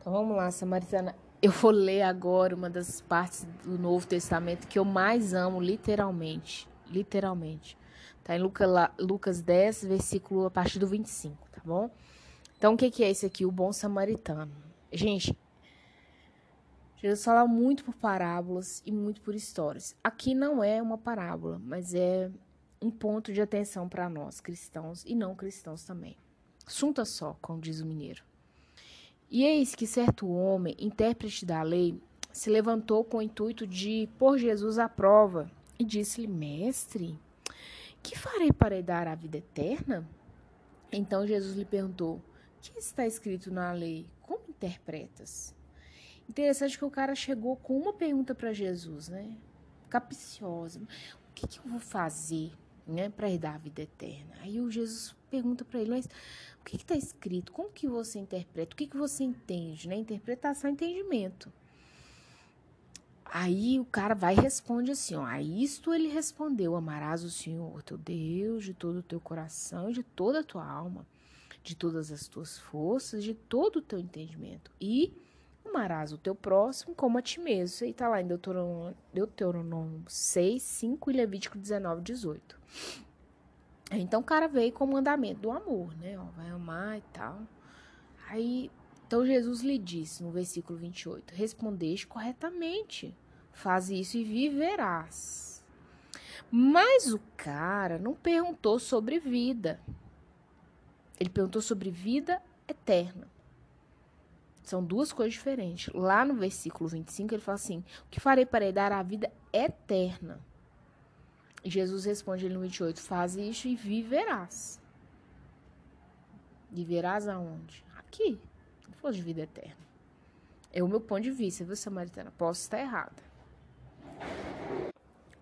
Então vamos lá, Samaritana. Eu vou ler agora uma das partes do Novo Testamento que eu mais amo, literalmente. Literalmente. Tá em Lucas 10, versículo a partir do 25, tá bom? Então, o que, é esse aqui? O bom samaritano. Gente, Jesus fala muito por parábolas e muito por histórias. Aqui não é uma parábola, mas é um ponto de atenção para nós, cristãos e não cristãos também. Assunto só, como diz o mineiro. E eis que certo homem, intérprete da lei, se levantou com o intuito de pôr Jesus à prova e disse-lhe: Mestre, que farei para dar a vida eterna? Então Jesus lhe perguntou: que está escrito na lei? Como interpretas? Interessante que o cara chegou com uma pergunta para Jesus, né? Capiciosa. O que, que eu vou fazer né, para herdar a vida eterna? Aí o Jesus pergunta para ele, mas o que está escrito? Como que você interpreta? O que, que você entende? Né? Interpretação é entendimento. Aí o cara vai e responde assim, ó, a isto ele respondeu, amarás o Senhor teu Deus de todo o teu coração, de toda a tua alma, de todas as tuas forças, de todo o teu entendimento. E amarás o teu próximo como a ti mesmo. Isso aí tá lá em Deuteronômio, Deuteronômio 6, 5 e Levítico 19, 18. Então o cara veio com o mandamento do amor, né? Ó, vai amar e tal. Aí, então Jesus lhe disse no versículo 28: Respondeste corretamente, faz isso e viverás. Mas o cara não perguntou sobre vida. Ele perguntou sobre vida eterna. São duas coisas diferentes. Lá no versículo 25, ele fala assim: O que farei para dar a vida eterna? Jesus responde no 28, faz isso e viverás. Viverás aonde? Aqui. Não for de vida eterna. É o meu ponto de vista, viu, Samaritana? Posso estar errada.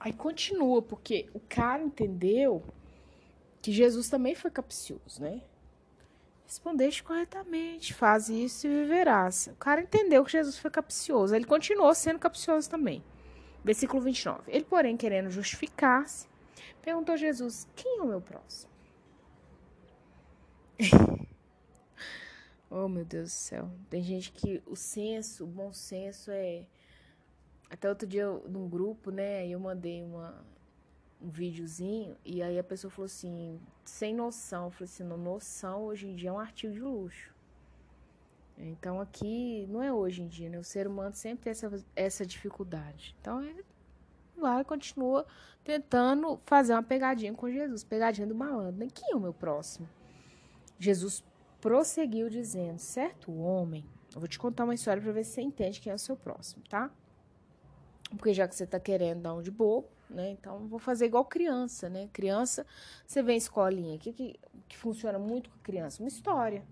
Aí continua, porque o cara entendeu que Jesus também foi capcioso, né? Respondeste corretamente, faz isso e viverás. O cara entendeu que Jesus foi capcioso. Ele continuou sendo capcioso também. Versículo 29. Ele, porém, querendo justificar-se, perguntou a Jesus: Quem é o meu próximo? oh, meu Deus do céu. Tem gente que o senso, o bom senso é. Até outro dia, num grupo, né? Eu mandei uma, um videozinho e aí a pessoa falou assim: sem noção. Eu falei assim: noção hoje em dia é um artigo de luxo. Então aqui não é hoje em dia, né? O ser humano sempre tem essa, essa dificuldade. Então ele vai continua tentando fazer uma pegadinha com Jesus, pegadinha do malandro. Né? Quem é o meu próximo? Jesus prosseguiu dizendo: certo homem, eu vou te contar uma história para ver se você entende quem é o seu próximo, tá? Porque já que você tá querendo dar um de bobo, né? Então vou fazer igual criança, né? Criança, você em escolinha, o que, que, que funciona muito com criança? Uma história.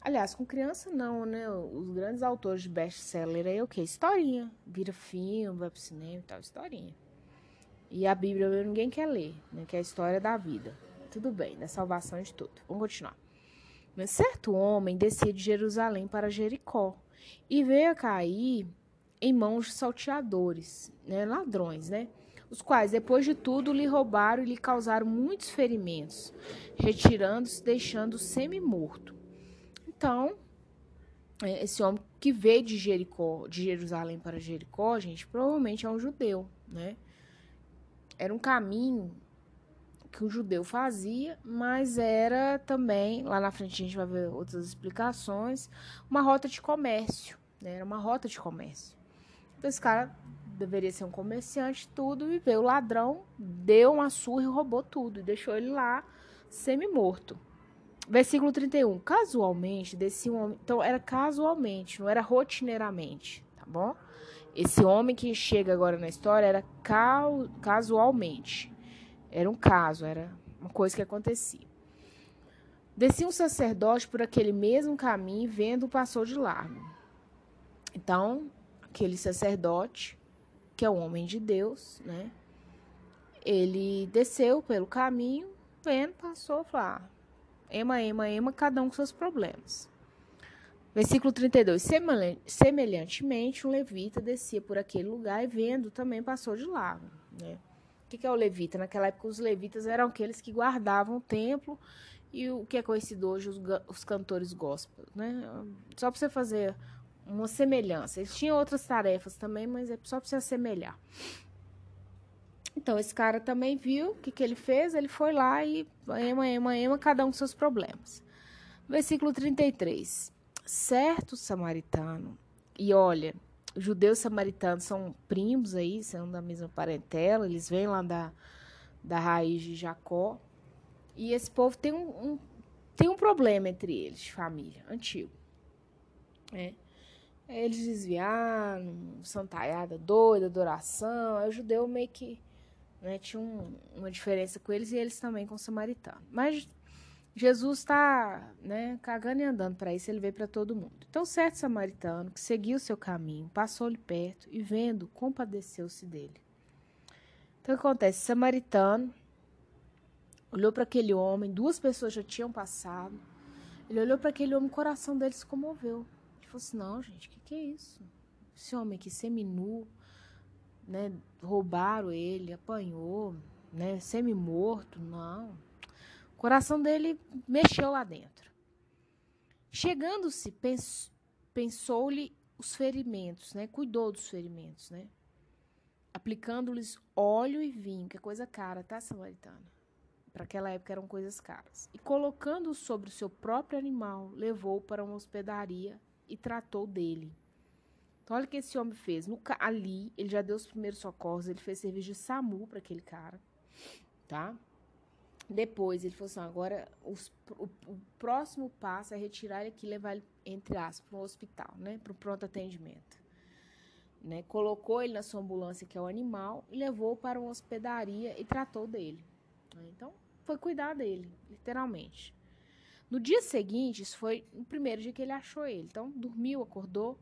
Aliás, com criança não, né? Os grandes autores de best-seller aí é o quê? Historinha. Vira filme, vai pro cinema e tal, historinha. E a Bíblia ninguém quer ler, né? Que é a história da vida. Tudo bem, da salvação de tudo. Vamos continuar. Mas certo homem descia de Jerusalém para Jericó e veio a cair em mãos de salteadores, né? ladrões, né? Os quais, depois de tudo, lhe roubaram e lhe causaram muitos ferimentos, retirando-se, deixando semi-morto. Então, é, esse homem que veio de Jericó, de Jerusalém para Jericó, gente, provavelmente é um judeu, né? Era um caminho que o judeu fazia, mas era também, lá na frente a gente vai ver outras explicações, uma rota de comércio, né? Era uma rota de comércio. Então, esse cara deveria ser um comerciante, tudo, e veio o ladrão, deu uma surra e roubou tudo, e deixou ele lá semi-morto. Versículo 31. Casualmente, desse homem. Então, era casualmente, não era rotineiramente, tá bom? Esse homem que chega agora na história era casualmente. Era um caso, era uma coisa que acontecia. Descia um sacerdote por aquele mesmo caminho, vendo, passou de largo. Então, aquele sacerdote, que é o homem de Deus, né? Ele desceu pelo caminho, vendo, passou, falou: ah, Ema, ema, ema, cada um com seus problemas. Versículo 32. Semelhantemente, um levita descia por aquele lugar e vendo também passou de largo. Né? O que é o levita? Naquela época, os levitas eram aqueles que guardavam o templo e o que é conhecido hoje os, os cantores gospel, né? Só para você fazer uma semelhança. Eles tinham outras tarefas também, mas é só para você assemelhar. Então, esse cara também viu o que, que ele fez, ele foi lá e ema, ema, ema, cada um com seus problemas. Versículo 33. Certo samaritano, e olha, judeus samaritanos são primos aí, são da mesma parentela, eles vêm lá da, da raiz de Jacó. E esse povo tem um, um tem um problema entre eles, família, antigo. É. Eles desviaram, santaiada doida, adoração. Aí o judeu meio que né, tinha um, uma diferença com eles e eles também com o samaritano. Mas Jesus está né, cagando e andando para isso, ele veio para todo mundo. Então, certo samaritano que seguiu seu caminho, passou-lhe perto e, vendo, compadeceu-se dele. Então, o que acontece? O samaritano olhou para aquele homem, duas pessoas já tinham passado. Ele olhou para aquele homem, o coração dele se comoveu. Ele falou assim: Não, gente, o que, que é isso? Esse homem aqui, seminu, né? Roubaram ele, apanhou, né? Semi-morto, não o coração dele mexeu lá dentro. Chegando-se, pensou-lhe os ferimentos, né? Cuidou dos ferimentos, né? Aplicando-lhes óleo e vinho, que é coisa cara, tá, samaritana? Para aquela época eram coisas caras. E colocando-o sobre o seu próprio animal, levou-o para uma hospedaria e tratou dele. Então, olha o que esse homem fez. No, ali, ele já deu os primeiros socorros, ele fez serviço de SAMU para aquele cara, tá? Depois ele falou assim: agora os, o, o, próximo passo é retirar ele aqui e levar ele, entre aspas, para um hospital, né? Para o pronto atendimento. Né? Colocou ele na sua ambulância, que é o animal, e levou para uma hospedaria e tratou dele. Né? Então, foi cuidar dele, literalmente. No dia seguinte, isso foi o primeiro dia que ele achou ele. Então, dormiu, acordou.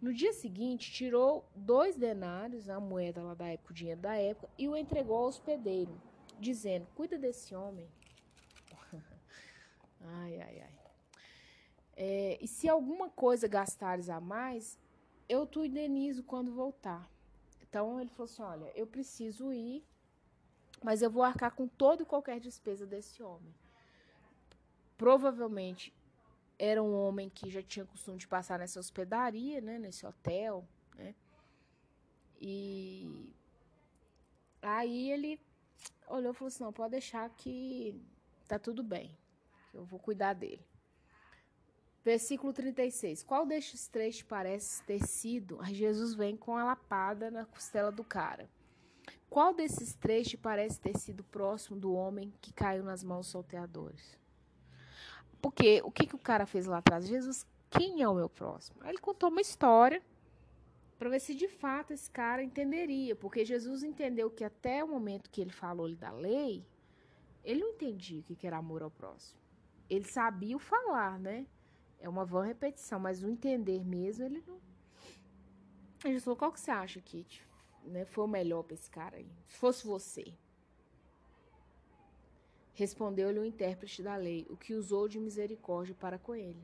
No dia seguinte, tirou dois denários, a moeda lá da época, o dinheiro da época, e o entregou ao hospedeiro dizendo: Cuida desse homem. ai, ai, ai. É, e se alguma coisa gastares a mais, eu te indenizo quando voltar. Então ele falou assim: Olha, eu preciso ir, mas eu vou arcar com toda e qualquer despesa desse homem. Provavelmente era um homem que já tinha costume de passar nessa hospedaria, né, nesse hotel, né? E aí ele olhou e falou assim: não, pode deixar que tá tudo bem, que eu vou cuidar dele. Versículo 36. Qual destes três parece ter sido? Aí Jesus vem com a lapada na costela do cara. Qual desses três te parece ter sido próximo do homem que caiu nas mãos dos salteadores? Porque o que, que o cara fez lá atrás? Jesus, quem é o meu próximo? Aí ele contou uma história para ver se de fato esse cara entenderia, porque Jesus entendeu que até o momento que ele falou da lei, ele não entendia o que era amor ao próximo. Ele sabia o falar, né? É uma vã repetição, mas o entender mesmo, ele não. Ele falou: qual que você acha, Kit? Né, foi o melhor para esse cara aí? Se fosse você. Respondeu-lhe o intérprete da lei, o que usou de misericórdia para com ele.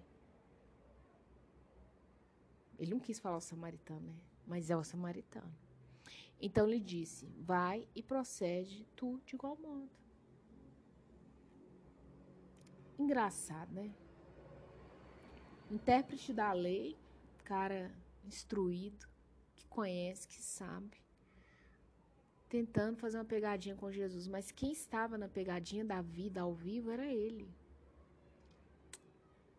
Ele não quis falar o samaritano, né? mas é o samaritano. Então lhe disse: Vai e procede tu de igual modo. Engraçado, né? Intérprete da lei, cara instruído, que conhece, que sabe, tentando fazer uma pegadinha com Jesus, mas quem estava na pegadinha da vida ao vivo era ele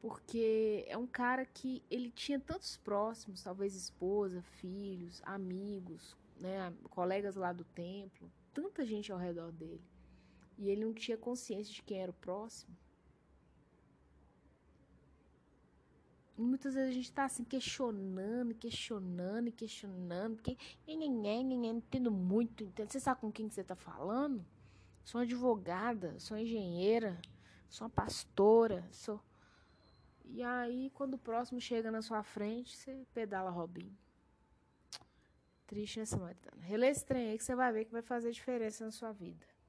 porque é um cara que ele tinha tantos próximos, talvez esposa, filhos, amigos, né, colegas lá do templo, tanta gente ao redor dele. E ele não tinha consciência de quem era o próximo. Muitas vezes a gente está assim questionando, questionando questionando, porque entendo muito, entendo. Você sabe com quem que você está falando? Sou advogada, sou engenheira, sou uma pastora, sou e aí, quando o próximo chega na sua frente, você pedala Robinho. Triste, né, Samaritana? Relê esse trem aí que você vai ver que vai fazer diferença na sua vida.